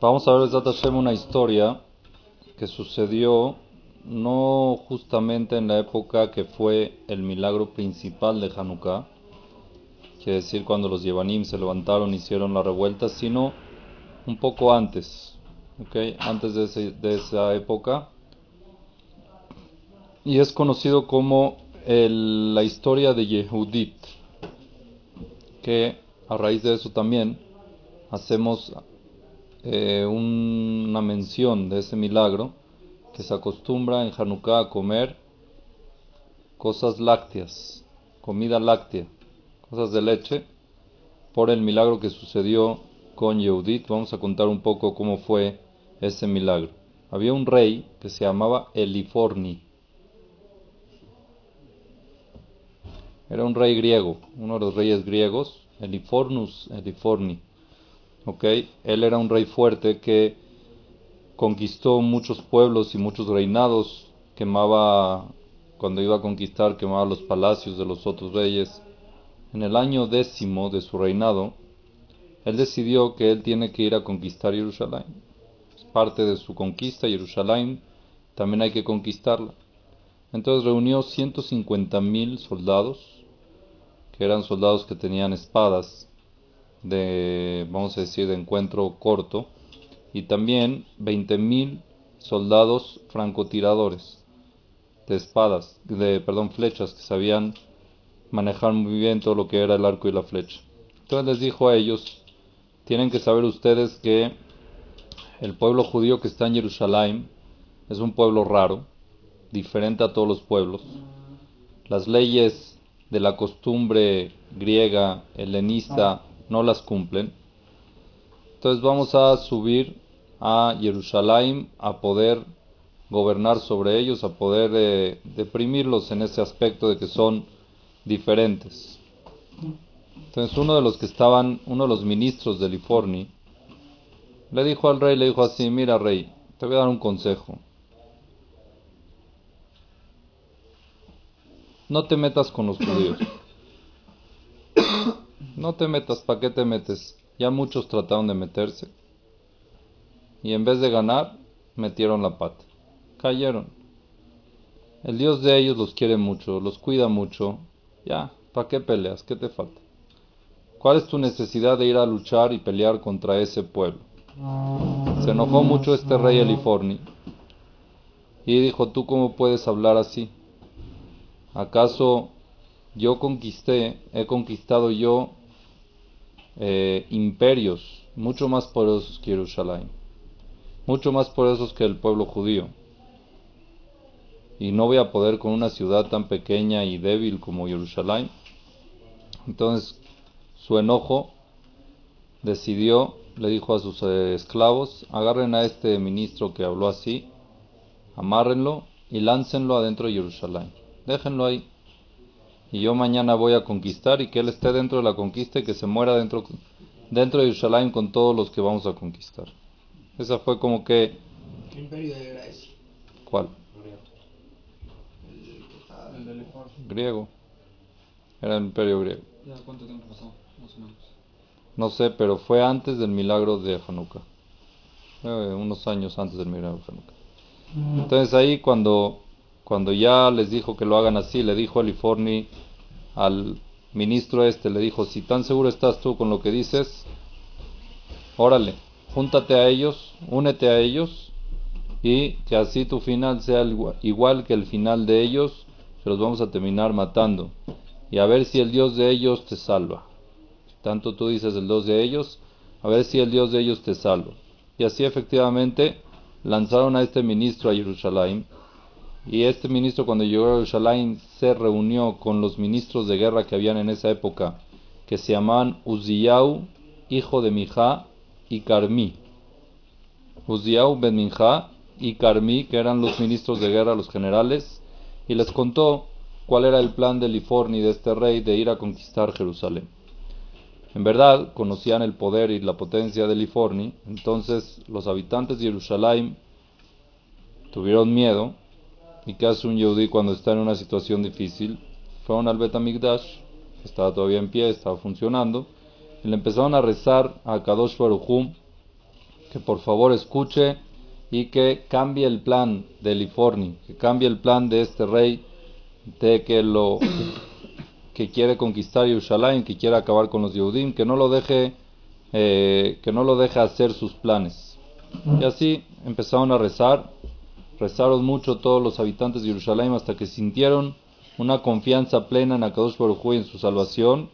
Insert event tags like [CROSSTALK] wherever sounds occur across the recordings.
Vamos a ver Hashem una historia que sucedió no justamente en la época que fue el milagro principal de Hanukkah, quiere decir cuando los Yevanim se levantaron y hicieron la revuelta, sino un poco antes, ¿okay? antes de, esa época. Y es conocido como la historia de Yehudit, que a raíz de eso también hacemos eh, una mención de ese milagro que se acostumbra en Hanukkah a comer cosas lácteas, comida láctea, cosas de leche, por el milagro que sucedió con Yehudit. Vamos a contar un poco cómo fue ese milagro. Había un rey que se llamaba Eliforni. Era un rey griego, uno de los reyes griegos, Elifornus Eliforni. Él era un rey fuerte que conquistó muchos pueblos y muchos reinados, quemaba, cuando iba a conquistar, quemaba los palacios de los otros reyes. En el año décimo de su reinado, él decidió que él tiene que ir a conquistar Jerusalén. Es parte de su conquista, Jerusalén, también hay que conquistarla. Entonces reunió 150.000 soldados, que eran soldados que tenían espadas, de, vamos a decir, de encuentro corto, y también 20.000 soldados francotiradores de espadas, de, perdón, flechas, que sabían manejar muy bien todo lo que era el arco y la flecha. Entonces les dijo a ellos, tienen que saber ustedes que el pueblo judío que está en Jerusalén es un pueblo raro, diferente a todos los pueblos. Las leyes de la costumbre griega, helenista, no las cumplen. Entonces vamos a subir a Jerusalén a poder gobernar sobre ellos, a poder eh, deprimirlos en ese aspecto de que son diferentes. Entonces uno de los que estaban, uno de los ministros de Liforni, le dijo al rey, le dijo así, mira rey, te voy a dar un consejo. No te metas con los judíos. No te metas, ¿para qué te metes? Ya muchos trataron de meterse. Y en vez de ganar, metieron la pata. Cayeron. El Dios de ellos los quiere mucho, los cuida mucho. Ya, ¿para qué peleas? ¿Qué te falta? ¿Cuál es tu necesidad de ir a luchar y pelear contra ese pueblo? Se enojó mucho este rey Eliforni y dijo, ¿tú cómo puedes hablar así? ¿Acaso yo conquisté, he conquistado yo eh, imperios mucho más poderosos que Jerusalén, mucho más poderosos que el pueblo judío. Y no voy a poder con una ciudad tan pequeña y débil como Jerusalén. Entonces su enojo decidió, le dijo a sus eh, esclavos, agarren a este ministro que habló así, amárrenlo y láncenlo adentro de Jerusalén. Déjenlo ahí y yo mañana voy a conquistar y que él esté dentro de la conquista y que se muera dentro, dentro de Jerusalén con todos los que vamos a conquistar. Esa fue como que... ¿Qué imperio era ese? ¿Cuál? El, el Griego. Era el imperio griego. ¿Ya cuánto tiempo pasó, más o menos? No sé, pero fue antes del milagro de Hanukkah. Eh, unos años antes del milagro de Hanukkah. Entonces ahí cuando cuando ya les dijo que lo hagan así, le dijo Aliforni al ministro este, le dijo, si tan seguro estás tú con lo que dices, órale, júntate a ellos, únete a ellos y que así tu final sea igual que el final de ellos, que los vamos a terminar matando. Y a ver si el Dios de ellos te salva. Tanto tú dices el Dios de ellos, a ver si el Dios de ellos te salva. Y así efectivamente lanzaron a este ministro a Jerusalén y este ministro cuando llegó a Jerusalén se reunió con los ministros de guerra que habían en esa época, que se llamaban Uziyahu, hijo de Mijá, y Carmí. Uziyahu ben Mijá y Carmí, que eran los ministros de guerra, los generales, y les contó cuál era el plan de Liforni, de este rey, de ir a conquistar Jerusalén. En verdad, conocían el poder y la potencia de Liforni, entonces los habitantes de Jerusalén tuvieron miedo ¿Y qué hace un yehudí cuando está en una situación difícil? Fueron al Betamigdash, que estaba todavía en pie, estaba funcionando, y le empezaron a rezar a Kadosh Baruchum que por favor escuche y que cambie el plan de Liforni, que cambie el plan de este rey de que lo [COUGHS] que quiere conquistar Jerusalén, que quiere acabar con los Yehudim, que no lo deje eh, que no lo deje hacer sus planes. Y así empezaron a rezar, rezaron mucho todos los habitantes de Jerusalén hasta que sintieron una confianza plena en Akadosh Baruj y en su salvación.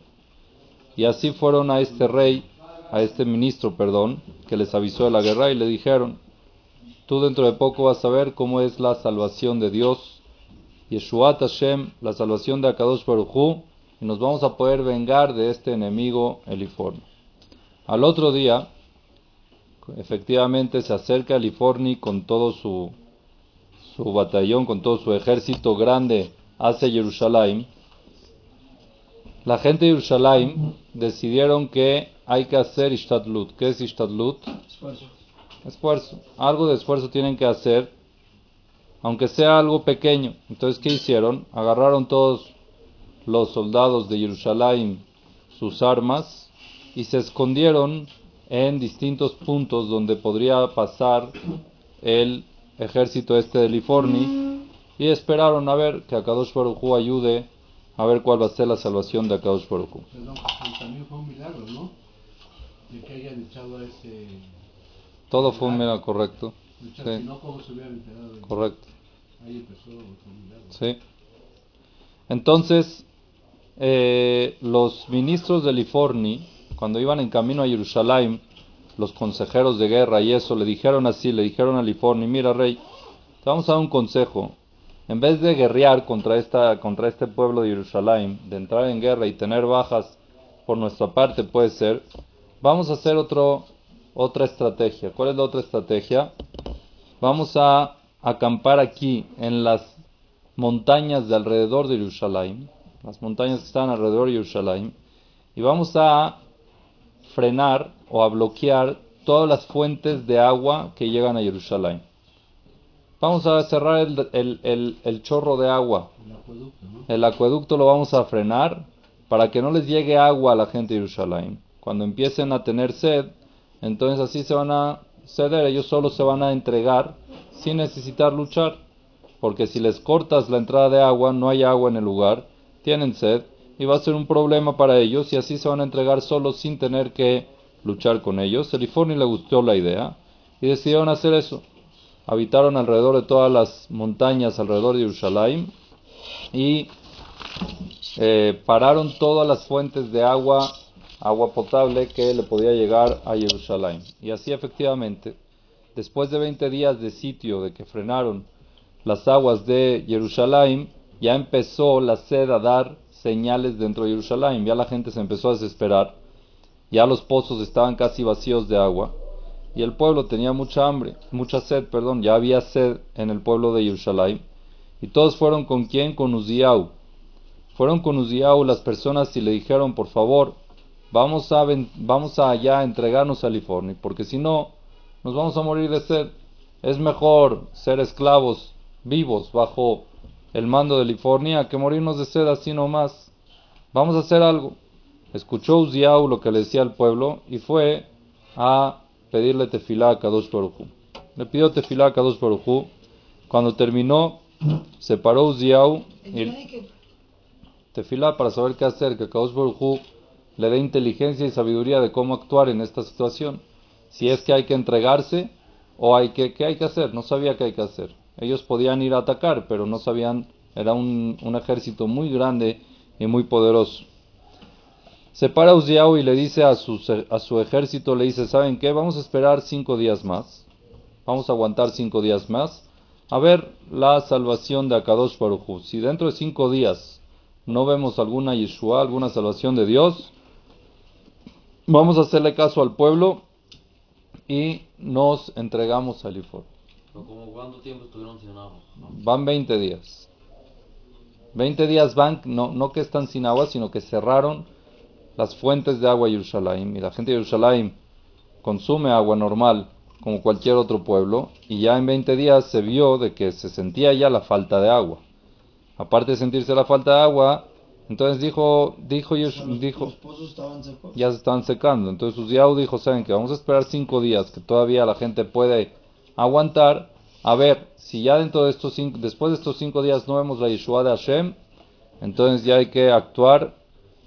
Y así fueron a este rey, a este ministro, perdón, que les avisó de la guerra y le dijeron, tú dentro de poco vas a ver cómo es la salvación de Dios, Yeshuat Hashem, la salvación de Akadosh Baruj y nos vamos a poder vengar de este enemigo Eliforni. Al otro día, efectivamente se acerca Eliforni con todo su, su batallón, con todo su ejército grande hacia Jerusalén. La gente de Jerusalén decidieron que hay que hacer Ishtadlut. ¿Qué es Ishtadlut? Esfuerzo. Esfuerzo. Algo de esfuerzo tienen que hacer, aunque sea algo pequeño. Entonces, ¿qué hicieron? Agarraron todos los soldados de Jerusalén sus armas y se escondieron en distintos puntos donde podría pasar el ejército este de Liforni y esperaron a ver que Akadosh Baruj Hu ayude a ver cuál va a ser la salvación de Akadosh Baruj Hu. Perdón, también fue un milagro, ¿no? De que hayan echado a ese... Todo fue un milagro correcto. luchar, Sí. Si no, ¿cómo se hubieran enterado? de- Correcto. Ahí empezó otro milagro. Sí. Entonces, eh, los ministros de Liforni, cuando iban en camino a Jerusalén, los consejeros de guerra y eso, le dijeron así, le dijeron a Liforni, mira rey, te vamos a dar un consejo. En vez de guerrear contra, esta, contra este pueblo de Jerusalén, de entrar en guerra y tener bajas por nuestra parte, puede ser, vamos a hacer otro, otra estrategia. ¿Cuál es la otra estrategia? Vamos a acampar aquí en las montañas de alrededor de Jerusalén, las montañas que están alrededor de Jerusalén, y vamos a frenar o a bloquear todas las fuentes de agua que llegan a Jerusalén. Vamos a cerrar el, el- el- el chorro de agua, El acueducto, ¿no? el acueducto lo vamos a frenar para que no les llegue agua a la gente de Jerusalén. Cuando empiecen a tener sed, entonces así se van a ceder, ellos solo se van a entregar sin necesitar luchar. Porque si les cortas la entrada de agua, no hay agua en el lugar, tienen sed y va a ser un problema para ellos y así se van a entregar solos sin tener que luchar con ellos. El Iforni le gustó la idea y decidieron hacer eso. Habitaron alrededor de todas las montañas alrededor de Jerusalén y eh, pararon todas las fuentes de agua, agua potable que le podía llegar a Jerusalén. Y así efectivamente, después de 20 días de sitio, de que frenaron las aguas de Jerusalén, ya empezó la sed a dar señales dentro de Jerusalén, ya la gente se empezó a desesperar, ya los pozos estaban casi vacíos de agua y el pueblo tenía mucha hambre, mucha sed, perdón, ya había sed en el pueblo de Jerusalén y todos fueron con quién, con Uziau. Fueron con Uziau las personas y le dijeron, por favor, vamos a, vamos a allá a entregarnos a Liforni, porque si no, nos vamos a morir de sed. Es mejor ser esclavos vivos bajo el mando de Lifornia que morirnos de sed así nomás. Vamos a hacer algo. Escuchó Uziau lo que le decía al pueblo y fue a pedirle tefilá a Kadosh Baruj Hu. Le pidió tefilá a Kadosh Baruj Hu. Cuando terminó, se paró Uziau y tefilá para saber qué hacer, que Kadosh le dé inteligencia y sabiduría de cómo actuar en esta situación. Si es que hay que entregarse o hay que, ¿qué hay que hacer? No sabía qué hay que hacer. Ellos podían ir a atacar, pero no sabían, era un, un ejército muy grande y muy poderoso. Se para Uziau y le dice a su, a su ejército, le dice, ¿saben qué? Vamos a esperar cinco días más. Vamos a aguantar cinco días más. A ver la salvación de Akadosh Baruj. Si dentro de cinco días no vemos alguna Yeshua, alguna salvación de Dios, vamos a hacerle caso al pueblo y nos entregamos al Ifor. Cuánto tiempo estuvieron sin agua. Van 20 días. 20 días van, no, no que están sin agua, sino que cerraron las fuentes de agua de Jerusalén. Y la gente de Jerusalén consume agua normal, como cualquier otro pueblo. Y ya en 20 días se vio de que se sentía ya la falta de agua. Aparte de sentirse la falta de agua, Entonces dijo, dijo, Yesh- los, dijo, los pozos estaban secos. ya se estaban secando. Entonces Uziao dijo, saben que vamos a esperar cinco días, que todavía la gente puede aguantar, a ver si ya dentro de estos cinco, después de estos cinco días no vemos la Yeshua de Hashem, entonces ya hay que actuar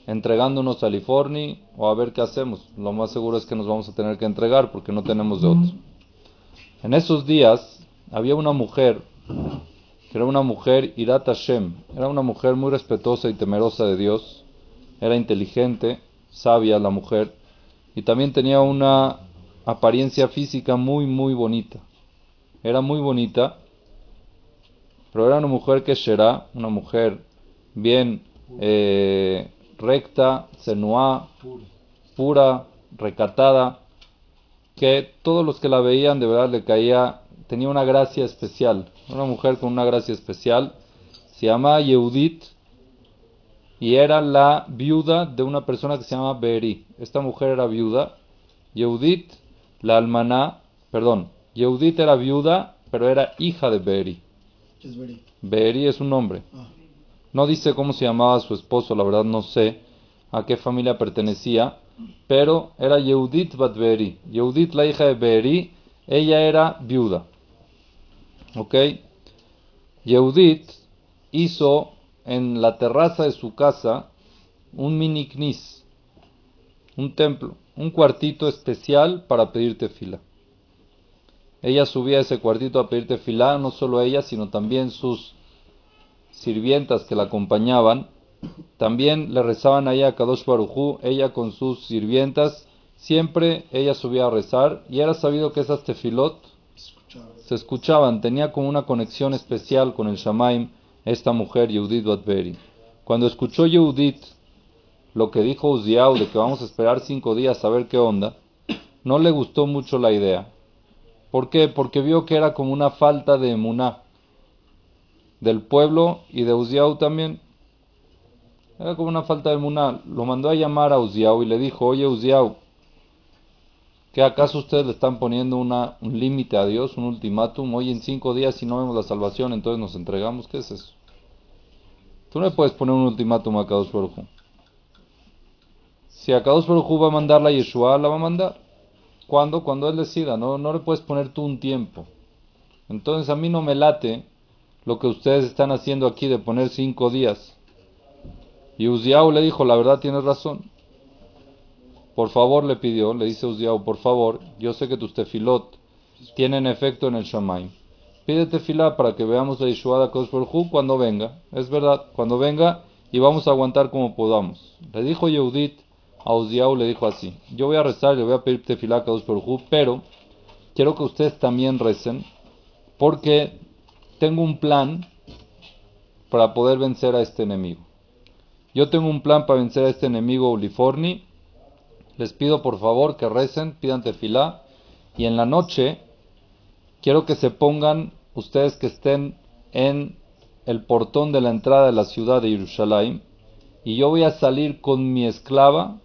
entregándonos a Liforni o a ver qué hacemos. Lo más seguro es que nos vamos a tener que entregar porque no tenemos de otro. En esos días había una mujer que era una mujer Irat Hashem, era una mujer muy respetuosa y temerosa de Dios, era inteligente, sabia la mujer, y también tenía una apariencia física muy, muy bonita. Era muy bonita, pero era una mujer que será, una mujer bien eh, recta, senuá, pura, recatada, que todos los que la veían de verdad le caía, tenía una gracia especial, una mujer con una gracia especial, se llama Yehudit y era la viuda de una persona que se llama Beeri. Esta mujer era viuda, Yehudit, la almaná, perdón, Yehudit era viuda, pero era hija de Beeri. que es un nombre. No dice cómo se llamaba su esposo, la verdad no sé a qué familia pertenecía, pero era Yehudit Bat Beeri. Yehudit, la hija de Beeri, ella era viuda. ¿Ok? Yehudit hizo en la terraza de su casa un mini knis, un templo, un cuartito especial para pedir tefila. Ella subía a ese cuartito a pedir tefila, no solo ella, sino también sus sirvientas que la acompañaban, también le rezaban ahí a Kadosh Barujú, ella con sus sirvientas, siempre ella subía a rezar y era sabido que esas tefilot se escuchaban, tenía como una conexión especial con el Shamaim esta mujer, Yehudit Batberi. Cuando escuchó Yehudit lo que dijo Uziao de que vamos a esperar cinco días a ver qué onda, no le gustó mucho la idea. ¿Por qué? Porque vio que era como una falta de emuná del pueblo y de Uziao también. Era como una falta de emuná. Lo mandó a llamar a Uziao y le dijo, oye Uziao, ¿qué acaso ustedes le están poniendo una, un límite a Dios, un ultimátum? Hoy en cinco días si no vemos la salvación, entonces nos entregamos. ¿Qué es eso? Tú no le puedes poner un ultimátum a Kadosh. Si a Kadosh va a mandar la Yeshua, la va a mandar. ¿Cuándo? Cuando Él decida. No, no le puedes poner tú un tiempo. Entonces a mí no me late lo que ustedes están haciendo aquí de poner cinco días. Y Uziao le dijo, la verdad tienes razón. Por favor, le pidió, le dice Uziao, por favor, yo sé que tus tefilot tienen efecto en el Shamaim. Pide tefilá para que veamos la Yeshua de Hu cuando venga. Es verdad, cuando venga y vamos a aguantar como podamos. Le dijo Yehudit a Uziao, le dijo así, yo voy a rezar, le voy a pedir tefilá a Hu, pero quiero que ustedes también recen porque tengo un plan para poder vencer a este enemigo. Yo tengo un plan para vencer a este enemigo Uliforni. Les pido por favor que recen, pidan tefilá. Y en la noche quiero que se pongan ustedes que estén en el portón de la entrada de la ciudad de Jerusalén. Y yo voy a salir con mi esclava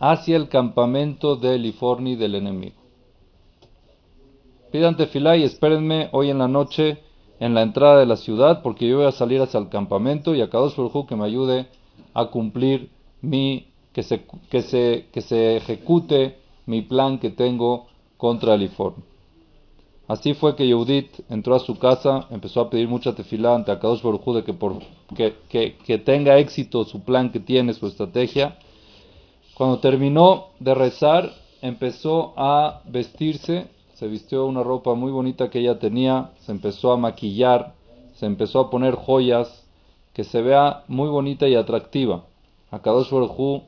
hacia el campamento de Eliforni del enemigo. Pidan tefilá y espérenme hoy en la noche en la entrada de la ciudad porque yo voy a salir hacia el campamento y a Kadosh Baruj que me ayude a cumplir mi que se que se que se ejecute mi plan que tengo contra Eliforni. Así fue que Yehudit entró a su casa, empezó a pedir mucha tefilá ante Akadosh Baruj de que, por, que, que, que tenga éxito su plan que tiene, su estrategia. Cuando terminó de rezar, empezó a vestirse, se vistió una ropa muy bonita que ella tenía, se empezó a maquillar, se empezó a poner joyas, que se vea muy bonita y atractiva. Akadosh Baruj Hu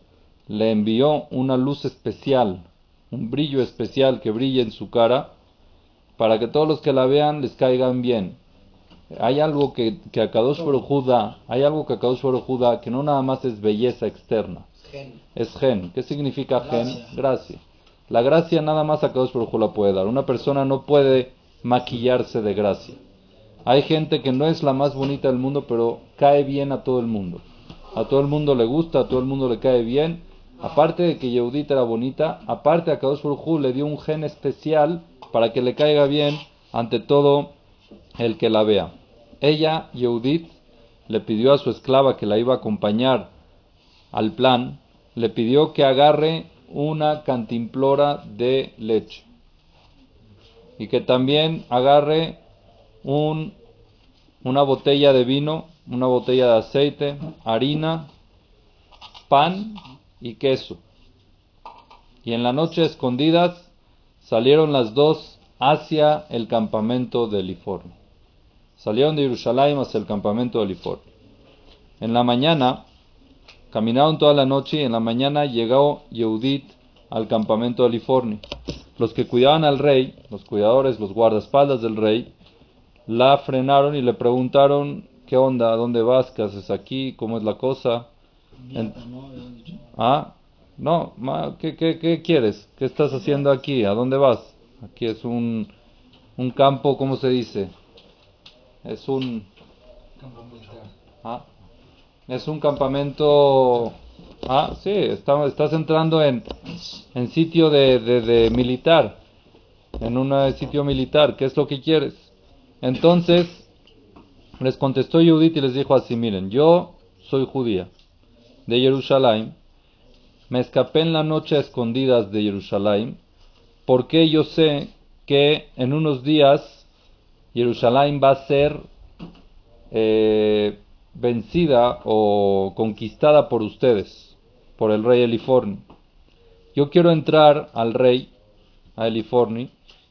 le envió una luz especial, un brillo especial que brille en su cara, para que todos los que la vean les caigan bien. Hay algo que, que Akadosh Baruj Hu da, hay algo que Akadosh Baruj Hu da que no nada más es belleza externa, Gen. es gen. ¿Qué significa gen? Gracia. La gracia nada más Akadosh Baruj Hu la puede dar. Una persona no puede maquillarse de gracia. Hay gente que no es la más bonita del mundo, pero cae bien a todo el mundo. A todo el mundo le gusta, a todo el mundo le cae bien. Aparte de que Yehudit era bonita, aparte a Kadosh Baruj le dio un gen especial para que le caiga bien ante todo el que la vea. Ella, Yehudit, le pidió a su esclava que la iba a acompañar al plan, le pidió que agarre una cantimplora de leche y que también agarre un, una botella de vino, una botella de aceite, harina, pan y queso. Y en la noche escondidas salieron las dos hacia el campamento de Liforno. Salieron de Jerusalén hacia el campamento de Liforno. En la mañana caminaron toda la noche y en la mañana llegó Yehudit al campamento de Liforni. Los que cuidaban al rey, los cuidadores, los guardaespaldas del rey, la frenaron y le preguntaron, ¿qué onda? ¿A dónde vas? ¿Qué haces aquí? ¿Cómo es la cosa? Ah, no, ¿qué, qué, qué quieres? ¿Qué estás haciendo aquí? ¿A dónde vas? Aquí es un, un campo, ¿cómo se dice? Es un, Campo militar. ah, es un campamento, ah, sí, está- estás entrando en, en sitio de, de, militar, en un sitio militar, ¿qué es lo que quieres? Entonces, les contestó Judith y les dijo así, miren, yo soy judía de Jerusalén, me escapé en la noche a escondidas de Jerusalén, porque yo sé que en unos días Jerusalén va a ser eh, vencida o conquistada por ustedes, por el rey Eliforni. Yo quiero entrar al rey, a Eliforni,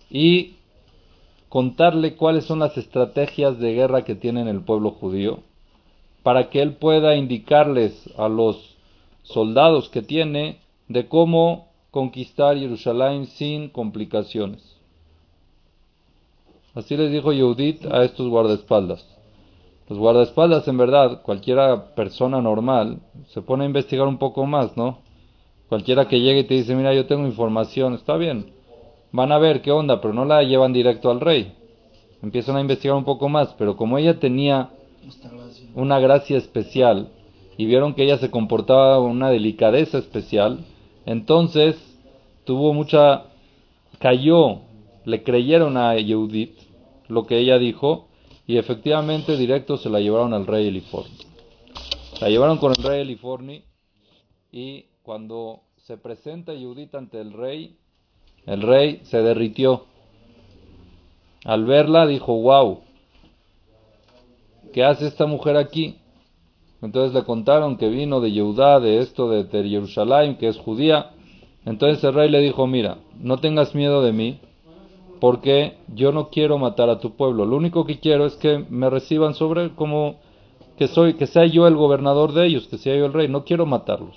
y contarle cuáles son las estrategias de guerra que tiene el pueblo judío, para que él pueda indicarles a los soldados que tiene de cómo conquistar Jerusalén sin complicaciones. Así les dijo Yehudit a estos guardaespaldas. Los guardaespaldas, en verdad, cualquiera persona normal se pone a investigar un poco más, ¿no? Cualquiera que llegue y te dice, mira, yo tengo información, está bien. Van a ver qué onda, pero no la llevan directo al rey. Empiezan a investigar un poco más, pero como ella tenía una gracia especial y vieron que ella se comportaba con una delicadeza especial, entonces tuvo mucha, cayó, le creyeron a Yehudit lo que ella dijo y efectivamente directo se la llevaron al rey Eliforni. La llevaron con el rey Eliforni y cuando se presenta Yehudit ante el rey, el rey se derritió. Al verla dijo, wow, ¿qué hace esta mujer aquí? Entonces le contaron que vino de Yehudá, de esto, de Jerusalén, que es judía. Entonces el rey le dijo, mira, no tengas miedo de mí, porque yo no quiero matar a tu pueblo. Lo único que quiero es que me reciban sobre como que soy, que sea yo el gobernador de ellos, que sea yo el rey. No quiero matarlos.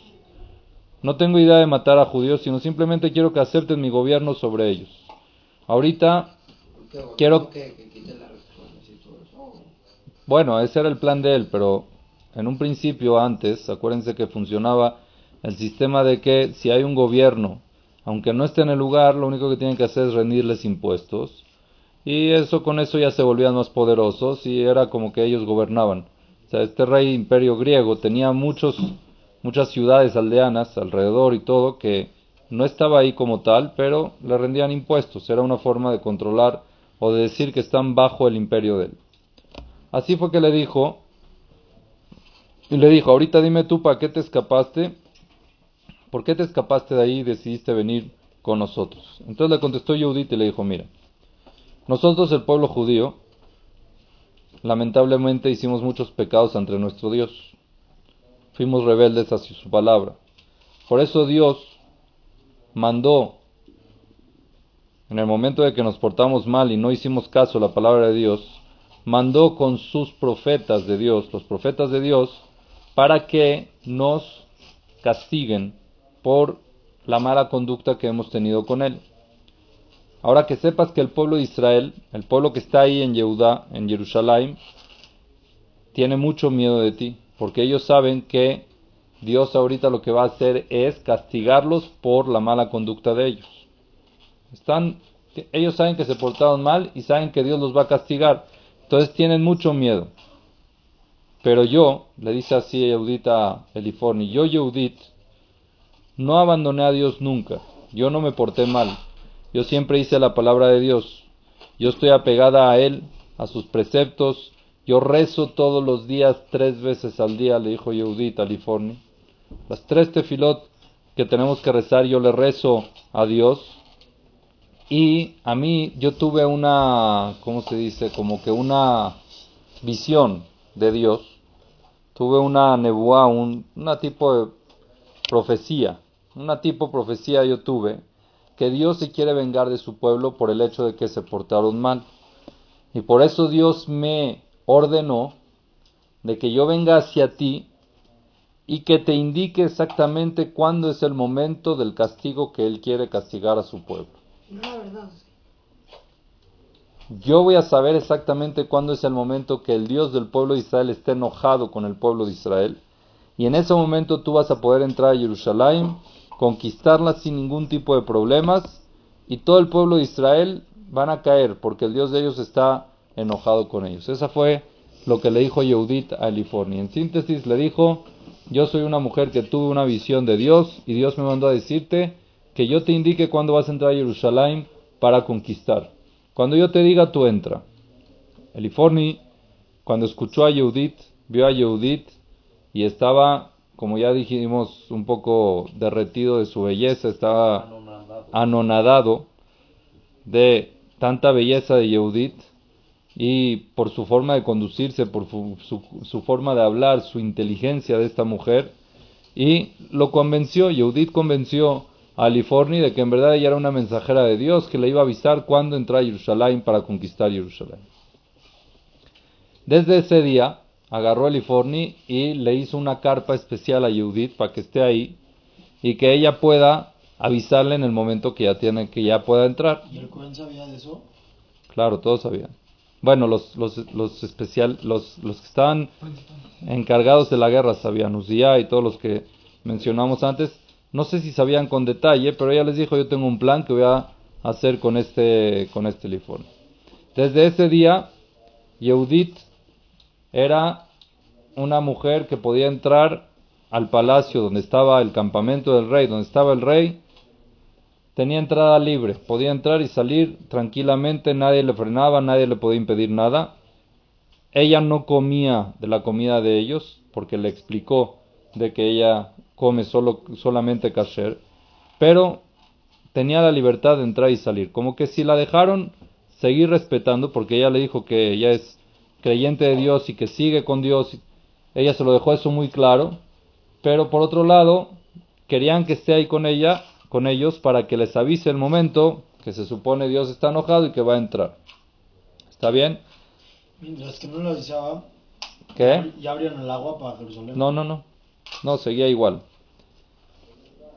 No tengo idea de matar a judíos, sino simplemente quiero que acepten mi gobierno sobre ellos. Ahorita quiero que, la. Bueno, ese era el plan de él, pero en un principio antes, acuérdense que funcionaba el sistema de que si hay un gobierno, aunque no esté en el lugar, lo único que tienen que hacer es rendirles impuestos. Y eso con eso ya se volvían más poderosos y era como que ellos gobernaban. O sea, este rey imperio griego tenía muchos, muchas ciudades aldeanas alrededor y todo que no estaba ahí como tal, pero le rendían impuestos. Era una forma de controlar o de decir que están bajo el imperio de él. Así fue que le dijo, y le dijo, ahorita dime tú, ¿para qué te escapaste? ¿Por qué te escapaste de ahí y decidiste venir con nosotros? Entonces le contestó Yehudit y le dijo, mira, nosotros el pueblo judío, lamentablemente hicimos muchos pecados ante nuestro Dios. Fuimos rebeldes hacia su palabra. Por eso Dios mandó, en el momento de que nos portamos mal y no hicimos caso a la palabra de Dios, mandó con sus profetas de Dios, los profetas de Dios, para que nos castiguen por la mala conducta que hemos tenido con él. Ahora que sepas que el pueblo de Israel, el pueblo que está ahí en Yehudá, en Jerusalén, tiene mucho miedo de ti, porque ellos saben que Dios ahorita lo que va a hacer es castigarlos por la mala conducta de ellos. Están, ellos saben que se portaron mal y saben que Dios los va a castigar. Entonces tienen mucho miedo. Pero yo, le dice así Yehudit a Eliforni, yo Yehudit no abandoné a Dios nunca. Yo no me porté mal. Yo siempre hice la palabra de Dios. Yo estoy apegada a Él, a sus preceptos. Yo rezo todos los días, tres veces al día, le dijo Yehudit a. Las tres tefilot que tenemos que rezar, yo le rezo a Dios. Y a mí, yo tuve una, ¿cómo se dice? Como que una visión de Dios. Tuve una nebuá, un una tipo de profecía. Una tipo profecía yo tuve que Dios se quiere vengar de su pueblo por el hecho de que se portaron mal. Y por eso Dios me ordenó de que yo venga hacia ti y que te indique exactamente cuándo es el momento del castigo que Él quiere castigar a su pueblo. Yo voy a saber exactamente cuándo es el momento que el Dios del pueblo de Israel esté enojado con el pueblo de Israel. Y en ese momento tú vas a poder entrar a Jerusalén, conquistarla sin ningún tipo de problemas, y todo el pueblo de Israel van a caer porque el Dios de ellos está enojado con ellos. Esa fue lo que le dijo Yehudit a Eliforni. En síntesis le dijo, yo soy una mujer que tuve una visión de Dios y Dios me mandó a decirte que yo te indique cuándo vas a entrar a Jerusalén para conquistar. Cuando yo te diga, tú entra. Eliforni, cuando escuchó a Yehudit, vio a Yehudit y estaba, como ya dijimos, un poco derretido de su belleza, estaba anonadado de tanta belleza de Yehudit y por su forma de conducirse, por su, forma de hablar, su inteligencia de esta mujer, y lo convenció, Yehudit convenció a Aliforni de que en verdad ella era una mensajera de Dios que le iba a avisar cuándo entrar a Jerusalén para conquistar Jerusalén. Desde ese día agarró a Aliforni y le hizo una carpa especial a Yehudit para que esté ahí y que ella pueda avisarle en el momento que ya tiene que ya pueda entrar. ¿Y el Cohen sabía de eso? Claro, todos sabían. Bueno, los, los, los especial, los, los que estaban encargados de la guerra sabían, Uzía y todos los que mencionamos antes, no sé si sabían con detalle, pero ella les dijo, yo tengo un plan que voy a hacer con este, con este. Desde ese día, Yehudit era una mujer que podía entrar al palacio donde estaba el campamento del rey, donde estaba el rey, tenía entrada libre, podía entrar y salir tranquilamente, nadie le frenaba, nadie le podía impedir nada. Ella no comía de la comida de ellos, porque le explicó de que ella come solo, solamente kasher, pero tenía la libertad de entrar y salir. Como que si la dejaron seguir respetando, porque ella le dijo que ella es creyente de Dios y que sigue con Dios, ella se lo dejó eso muy claro, pero por otro lado, querían que esté ahí con ella con ellos para que les avise el momento que se supone Dios está enojado y que va a entrar. ¿Está bien? Mientras que no lo avisaba, ¿Qué? ya abrieron el agua para Jerusalén. No, no, no. No, seguía igual.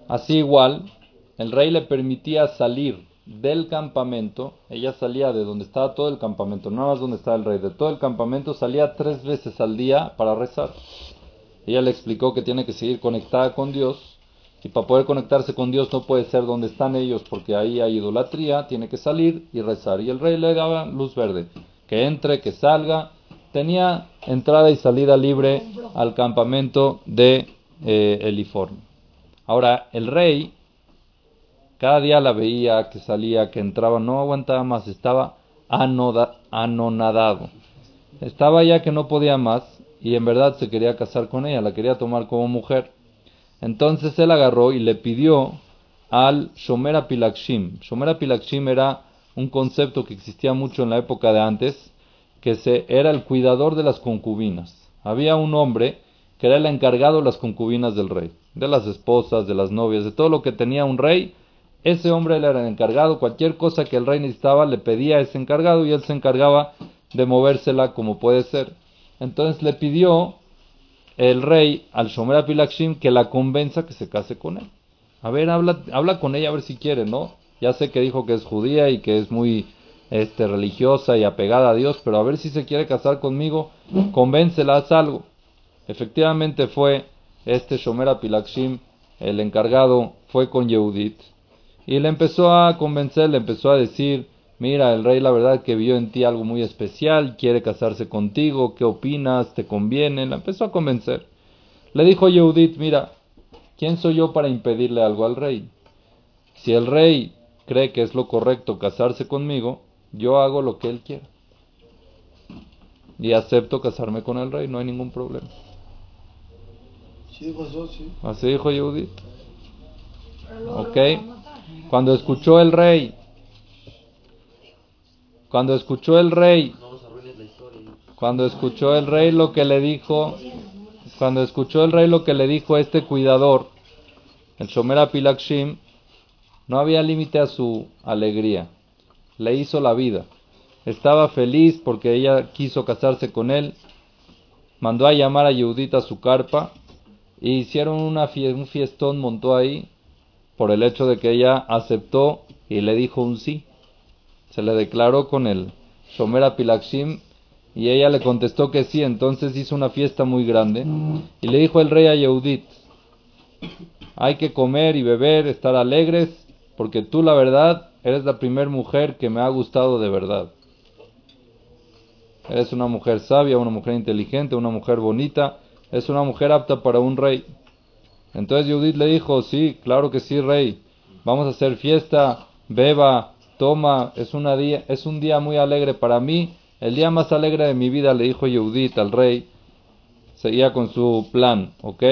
Así igual, el rey le permitía salir del campamento. Ella salía de donde estaba todo el campamento, no más donde estaba el rey, de todo el campamento salía tres veces al día para rezar. Ella le explicó que tiene que seguir conectada con Dios y para poder conectarse con Dios no puede ser donde están ellos porque ahí hay idolatría, tiene que salir y rezar. Y el rey le daba luz verde, que entre, que salga. Tenía entrada y salida libre al campamento de eh. Ahora, el rey cada día la veía, que salía, que entraba, no aguantaba más, estaba anonadado. Estaba ya que no podía más y en verdad se quería casar con ella, la quería tomar como mujer. Entonces él agarró y le pidió al Shomer Apilakshim. Shomer Apilakshim era un concepto que existía mucho en la época de antes, que se, era el cuidador de las concubinas. Había un hombre que era el encargado de las concubinas del rey, de las esposas, de las novias, de todo lo que tenía un rey. Ese hombre era el encargado, cualquier cosa que el rey necesitaba le pedía a ese encargado y él se encargaba de movérsela como puede ser. Entonces le pidió el rey al Shomer Apilakshim que la convenza que se case con él. A ver, habla, habla con ella a ver si quiere, ¿no? Ya sé que dijo que es judía y que es muy este, religiosa y apegada a Dios, pero a ver si se quiere casar conmigo, convéncela, haz algo. Efectivamente fue este Shomer Apilakshim, el encargado, fue con Yehudit y le empezó a convencer, le empezó a decir, mira, el rey la verdad que vio en ti algo muy especial, quiere casarse contigo, ¿qué opinas? ¿Te conviene? La empezó a convencer. Le dijo Yehudit, mira, ¿quién soy yo para impedirle algo al rey? Si el rey cree que es lo correcto casarse conmigo, yo hago lo que él quiera. Y acepto casarme con el rey, no hay ningún problema. Sí, eso, sí. Así dijo Yehudit. Ok. Cuando escuchó el rey, cuando escuchó el rey, cuando escuchó el rey lo que le dijo, cuando escuchó el rey lo que le dijo este cuidador, el Shomer Apilakshim, no había límite a su alegría. Le hizo la vida. Estaba feliz porque ella quiso casarse con él. Mandó a llamar a Yehudit a su carpa y hicieron una fie- un fiestón, montó ahí por el hecho de que ella aceptó y le dijo un sí. Se le declaró con el Shomer Apilakshim y ella le contestó que sí, entonces hizo una fiesta muy grande y le dijo el rey a Yehudit, hay que comer y beber, estar alegres, porque tú la verdad eres la primer mujer que me ha gustado de verdad. Eres una mujer sabia, una mujer inteligente, una mujer bonita, es una mujer apta para un rey. Entonces Judith le dijo, sí, claro que sí, rey, vamos a hacer fiesta, beba, toma, es, una día, es un día muy alegre para mí, el día más alegre de mi vida, le dijo Judith al rey, seguía con su plan, ¿ok?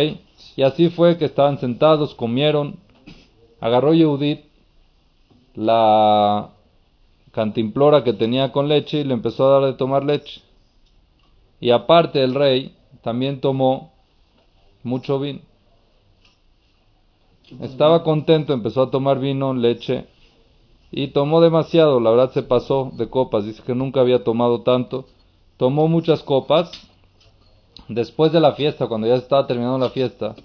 Y así fue que estaban sentados, comieron, agarró Judith la cantimplora que tenía con leche y le empezó a dar de tomar leche. Y aparte el rey también tomó mucho vino. Estaba contento, empezó a tomar vino, leche y tomó demasiado, la verdad se pasó de copas, dice que nunca había tomado tanto. Tomó muchas copas. Después de la fiesta, cuando ya estaba terminando la fiesta,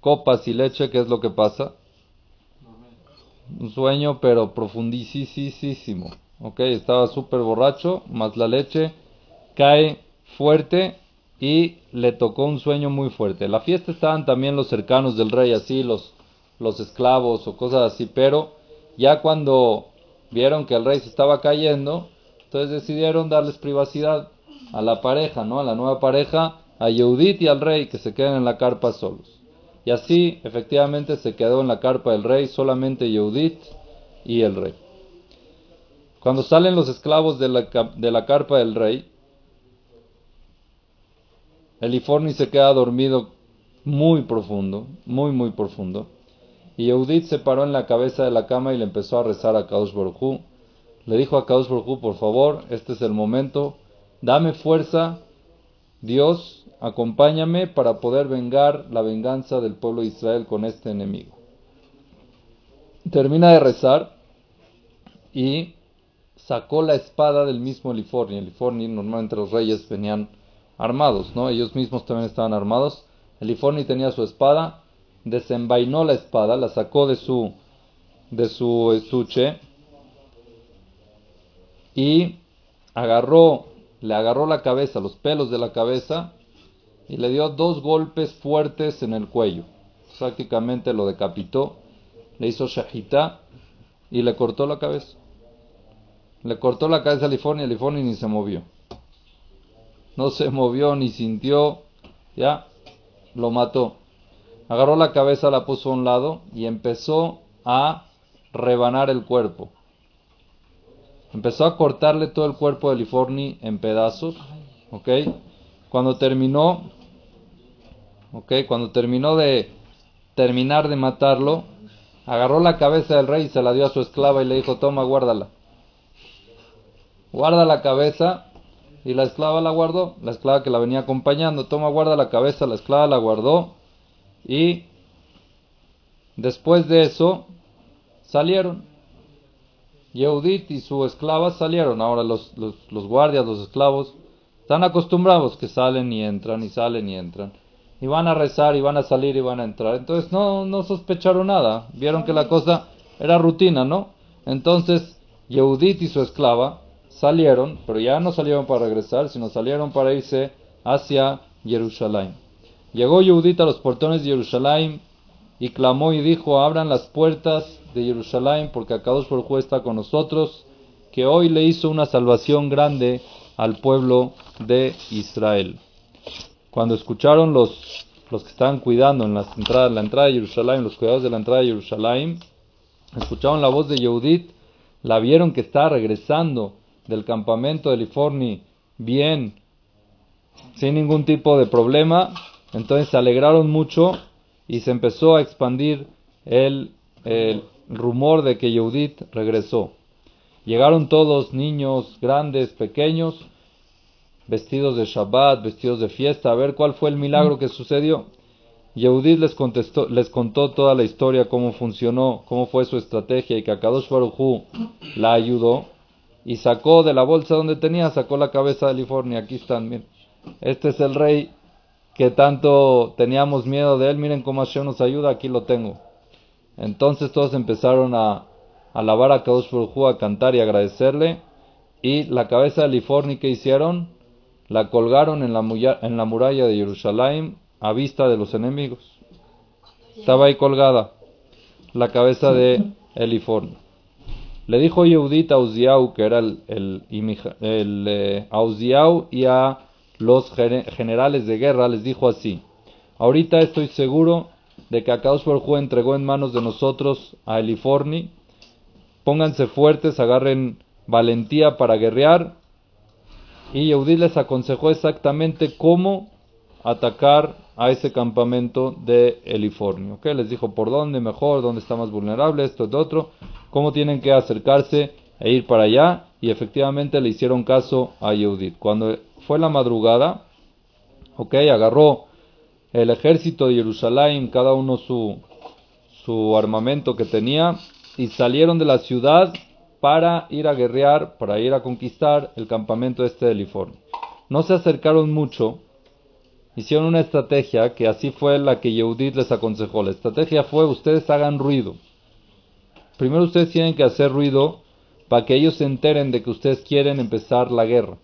copas y leche, ¿qué es lo que pasa? Un sueño, pero profundísimo. Ok, estaba súper borracho, más la leche cae fuerte y le tocó un sueño muy fuerte. La fiesta estaban también los cercanos del rey, así, los, los esclavos o cosas así, pero ya cuando vieron que el rey se estaba cayendo, entonces decidieron darles privacidad a la pareja, ¿no? A la nueva pareja, a Yehudit y al rey, que se queden en la carpa solos. Y así, efectivamente, se quedó en la carpa del rey solamente Yehudit y el rey. Cuando salen los esclavos de la, de la carpa del rey, Eliforni se queda dormido muy profundo, muy, muy profundo. Y Eudit se paró en la cabeza de la cama y le empezó a rezar a Kaush Baruj. Le dijo a Kaush Baruj por favor, este es el momento, dame fuerza, Dios, acompáñame para poder vengar la venganza del pueblo de Israel con este enemigo. Termina de rezar y sacó la espada del mismo Eliforni. Eliforni, normalmente los reyes venían armados, ¿no? Ellos mismos también estaban armados. Eliforni tenía su espada, desenvainó la espada, la sacó de su de su estuche y agarró, le agarró la cabeza, los pelos de la cabeza y le dio dos golpes fuertes en el cuello. Prácticamente lo decapitó, le hizo shahita y le cortó la cabeza. Le cortó la cabeza a Eliforni, Eliforni ni se movió. No se movió ni sintió, ya, lo mató. Agarró la cabeza, la puso a un lado y empezó a rebanar el cuerpo. Empezó a cortarle todo el cuerpo de Liforni en pedazos, ¿ok? Cuando terminó, ¿ok? Cuando terminó de terminar de matarlo, agarró la cabeza del rey y se la dio a su esclava y le dijo, toma, guárdala. Guarda la cabeza y la esclava la guardó, la esclava que la venía acompañando, toma, guarda la cabeza, la esclava la guardó y después de eso salieron. Yehudit y su esclava salieron. Ahora los, los, los, guardias, los esclavos, están acostumbrados que salen y entran y salen y entran. Y van a rezar y van a salir y van a entrar. Entonces no, no sospecharon nada. Vieron que la cosa era rutina, ¿no? Entonces Yehudit y su esclava salieron, pero ya no salieron para regresar, sino salieron para irse hacia Jerusalén. Llegó Yehudit a los portones de Jerusalén y clamó y dijo, abran las puertas de Jerusalén porque Akadosh Baruj está con nosotros, que hoy le hizo una salvación grande al pueblo de Israel. Cuando escucharon los, los que estaban cuidando en la entrada, la entrada de Jerusalén, los cuidados de la entrada de Jerusalén, escucharon la voz de Yehudit, la vieron que estaba regresando del campamento de Liforni bien, sin ningún tipo de problema, Entonces se alegraron mucho y se empezó a expandir el, el rumor de que Yehudit regresó. Llegaron todos, niños, grandes, pequeños, vestidos de Shabbat, vestidos de fiesta, a ver cuál fue el milagro que sucedió. Yehudit les, contestó, les contó toda la historia, cómo funcionó, cómo fue su estrategia y que Akadosh Baruj Hu la ayudó y sacó de la bolsa donde tenía, sacó la cabeza de Lifornia. Aquí están, miren. Este es el rey que tanto teníamos miedo de él. Miren cómo Hashem nos ayuda, aquí lo tengo. Entonces todos empezaron a alabar a Kadosh a cantar y agradecerle. Y la cabeza de Liforni que hicieron, la colgaron en la, en la muralla de Jerusalén a vista de los enemigos. Estaba ahí colgada la cabeza de Eliforni. Le dijo Yehudit a Uziau, que era el, el, el, eh, a y los generales de guerra, les dijo así, ahorita estoy seguro de que Akadosh Baruj Hu entregó en manos de nosotros a Eliforni, pónganse fuertes, agarren valentía para guerrear, y Yehudit les aconsejó exactamente cómo atacar a ese campamento de Eliforni. ¿ok? Les dijo por dónde mejor, dónde está más vulnerable, esto, esto, otro, cómo tienen que acercarse e ir para allá. Y efectivamente le hicieron caso a Yehudit. Cuando fue la madrugada, ok, agarró el ejército de Jerusalén, cada uno su, su armamento que tenía, y salieron de la ciudad para ir a guerrear, para ir a conquistar el campamento este de Eliforni. No se acercaron mucho, hicieron una estrategia que así fue la que Yehudit les aconsejó. La estrategia fue ustedes hagan ruido. Primero ustedes tienen que hacer ruido para que ellos se enteren de que ustedes quieren empezar la guerra.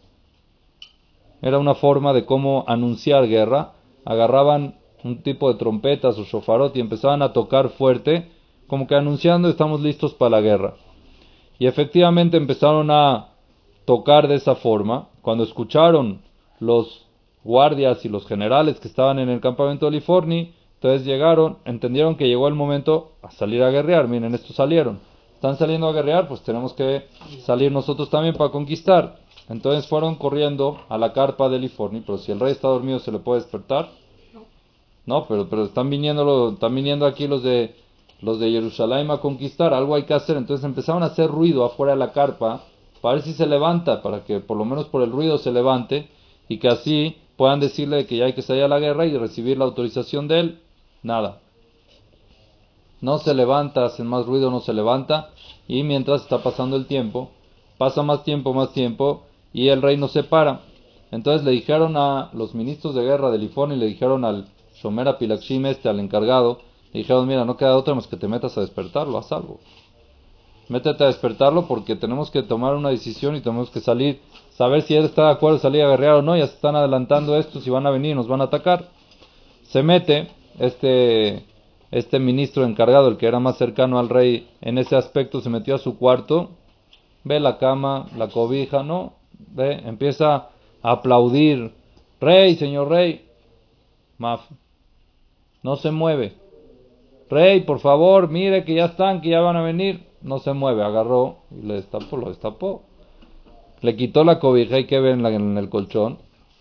Era una forma de cómo anunciar guerra. Agarraban un tipo de trompetas o shofarot y empezaban a tocar fuerte, como que anunciando estamos listos para la guerra. Y efectivamente empezaron a tocar de esa forma. Cuando escucharon los guardias y los generales que estaban en el campamento de Liforni, entonces llegaron, entendieron que llegó el momento a salir a guerrear. Miren, estos salieron. Están saliendo a guerrear, pues tenemos que salir nosotros también para conquistar. Entonces fueron corriendo a la carpa de Liforni, pero si el rey está dormido, ¿se le puede despertar? No, pero, pero están, viniendo, están viniendo aquí los de, los de Jerusalén a conquistar, algo hay que hacer. Entonces empezaron a hacer ruido afuera de la carpa para ver si se levanta, para que por lo menos por el ruido se levante y que así puedan decirle que ya hay que salir a la guerra y recibir la autorización de él. Nada. No se levanta, hacen más ruido, no se levanta. Y mientras está pasando el tiempo, pasa más tiempo, más tiempo, y el rey no se para. Entonces le dijeron a los ministros de guerra de Lifón y le dijeron al Shomer Apilakshim este, al encargado, le dijeron, mira, no queda otra más que te metas a despertarlo, haz algo. Métete a despertarlo porque tenemos que tomar una decisión y tenemos que salir, saber si él está de acuerdo salir a guerrear o no, ya se están adelantando estos y van a venir, nos van a atacar. Se mete este, este ministro encargado, el que era más cercano al rey en ese aspecto, se metió a su cuarto, ve la cama, la cobija, ¿no? Ve, empieza a aplaudir, rey, señor rey, Maf, no se mueve. Rey, por favor, mire que ya están, que ya van a venir. No se mueve, agarró y le destapó, lo destapó. Le quitó la cobija y que ve en, el colchón,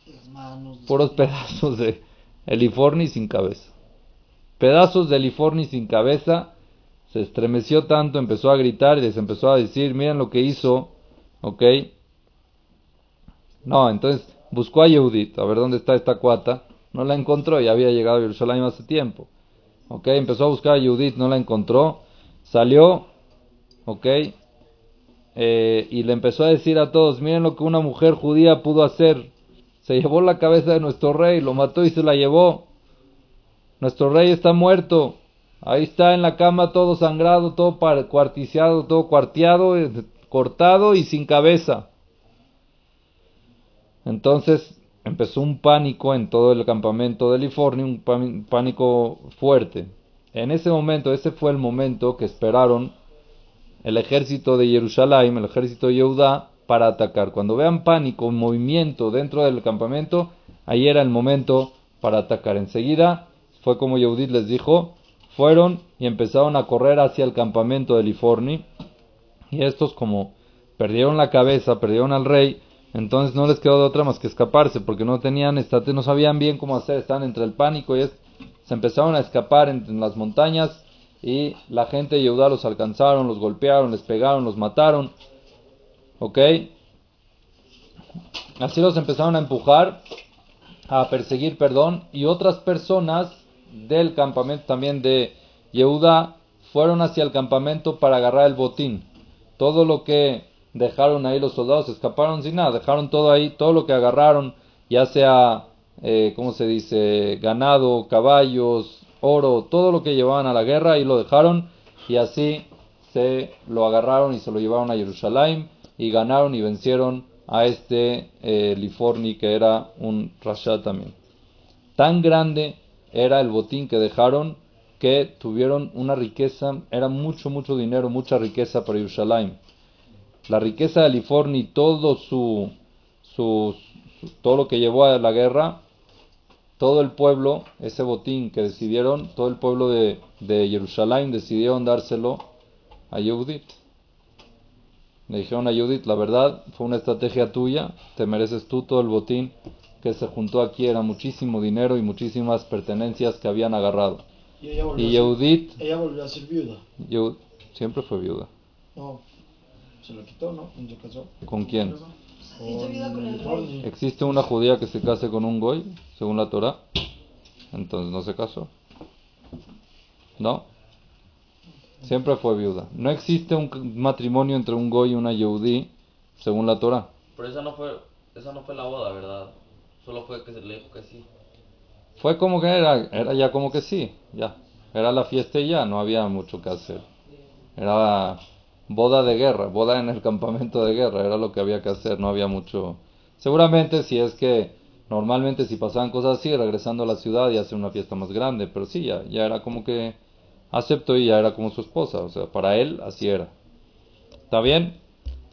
Las manos. los puros pedazos de Eliforni sin cabeza. Pedazos de Eliforni sin cabeza. Se estremeció tanto, empezó a gritar y les empezó a decir, miren lo que hizo, ¿ok? No, entonces buscó a Yehudit, a ver dónde está esta cuata. No la encontró, ya había llegado a Jerusalén hace tiempo. ¿Ok? Empezó a buscar a Judith, no la encontró. Salió, ¿ok? Eh, y le empezó a decir a todos, miren lo que una mujer judía pudo hacer. Se llevó la cabeza de nuestro rey, lo mató y se la llevó. Nuestro rey está muerto. Ahí está en la cama todo sangrado, todo cuarticiado, todo cuarteado, eh, cortado y sin cabeza. Entonces empezó un pánico en todo el campamento de Liforni, un pán- pánico fuerte. En ese momento, ese fue el momento que esperaron el ejército de Jerusalén, el ejército de Yehudá, para atacar. Cuando vean pánico, movimiento dentro del campamento, ahí era el momento para atacar. Enseguida fue como Yehudit les dijo, fueron y empezaron a correr hacia el campamento de Liforni. Y estos como perdieron la cabeza, perdieron al rey, Entonces no les quedó de otra más que escaparse, porque no tenían no sabían bien cómo hacer, estaban entre el pánico y es, se empezaron a escapar en, en las montañas y la gente de Yehudá los alcanzaron, los golpearon, les pegaron, los mataron. ¿Ok? Así los empezaron a empujar, a perseguir, perdón, y otras personas del campamento también de Yehudá fueron hacia el campamento para agarrar el botín. Todo lo que dejaron ahí los soldados escaparon sin nada, dejaron todo ahí, todo lo que agarraron, ya sea, eh, ¿cómo se dice?, ganado, caballos, oro, todo lo que llevaban a la guerra y lo dejaron y así se lo agarraron y se lo llevaron a Jerusalén y ganaron y vencieron a este eh, Liforni que era un Rasha también. Tan grande era el botín que dejaron que tuvieron una riqueza, era mucho, mucho dinero, mucha riqueza para Jerusalén. La riqueza de Liforni, todo su, su, su- todo lo que llevó a la guerra, todo el pueblo, ese botín que decidieron, todo el pueblo de, de Jerusalén decidieron dárselo a Yehudit. Le dijeron a Judith, la verdad, fue una estrategia tuya, te mereces tú todo el botín que se juntó aquí, era muchísimo dinero y muchísimas pertenencias que habían agarrado. Y ella volvió, Y a ser, Judith, ella volvió a ser viuda. Yehud- siempre fue viuda. No, se lo quitó, ¿no? Se casó. ¿Con quién? ¿Existe una judía que se case con un goy, según la Torah? Entonces no se casó. ¿No? Siempre fue viuda. No existe un matrimonio entre un goy y una yehudí, según la Torah. Pero esa no fue, esa no fue la boda, ¿verdad? Solo fue que se le dijo que sí. Fue como que era, era ya como que sí, ya. Era la fiesta y ya, no había mucho que hacer. Era boda de guerra, boda en el campamento de guerra, era lo que había que hacer, no había mucho. Seguramente si es que normalmente si pasaban cosas así, regresando a la ciudad y hacer una fiesta más grande, pero sí, ya, ya era como que aceptó y ya era como su esposa, o sea, para él así era. ¿Está bien?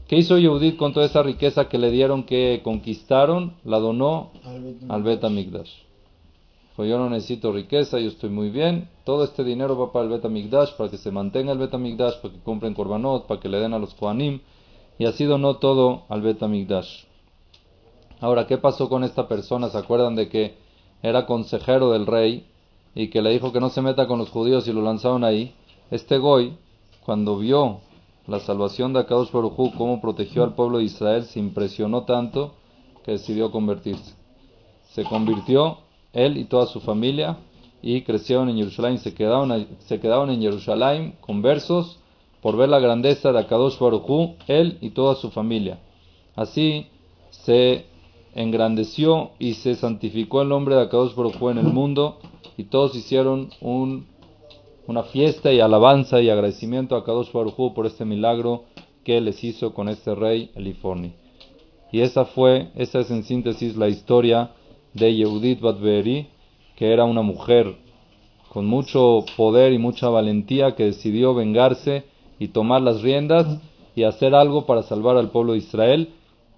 ¿Qué hizo Yehudit con toda esa riqueza que le dieron, que conquistaron? La donó Al Bet- al Bet Amigdash. Pues yo no necesito riqueza, yo estoy muy bien. Todo este dinero va para el Bet Amigdash, para que se mantenga el Bet Amigdash, para que compren korbanot, para que le den a los Kohanim. Y así donó todo al Bet Amigdash. Ahora, ¿qué pasó con esta persona? ¿Se acuerdan de que era consejero del rey y que le dijo que no se meta con los judíos y lo lanzaron ahí? Este Goy, cuando vio la salvación de Akadosh Baruj Hu, cómo protegió al pueblo de Israel, se impresionó tanto que decidió convertirse. Se convirtió él y toda su familia y crecieron en Jerusalén. Se quedaron, se quedaron en Jerusalén conversos por ver la grandeza de Akadosh Baruj Hu, él y toda su familia. Así se engrandeció y se santificó el nombre de Akadosh Baruj Hu en el mundo y todos hicieron un, una fiesta y alabanza y agradecimiento a Akadosh Baruj Hu por este milagro que les hizo con este rey Eliforni. Y esa fue, esa es en síntesis la historia de Yehudit Batberi, que era una mujer con mucho poder y mucha valentía que decidió vengarse y tomar las riendas y hacer algo para salvar al pueblo de Israel.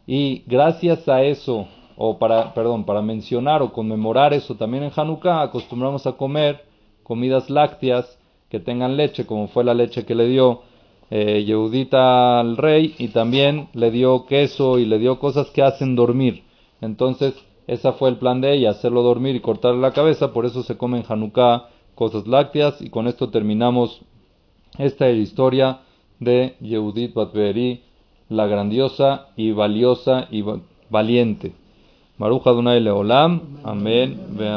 Y gracias a eso, o para, perdón, para mencionar o conmemorar eso también en Hanukkah, acostumbramos a comer comidas lácteas que tengan leche, como fue la leche que le dio eh, Yehudita al rey, y también le dio queso y le dio cosas que hacen dormir. Entonces, ese fue el plan de ella, hacerlo dormir y cortarle la cabeza, por eso se come en Hanukkah cosas lácteas, y con esto terminamos esta historia de Yehudit Batberi, la grandiosa y valiosa y va- valiente. Maruja Adonai Leolam, amén, amén.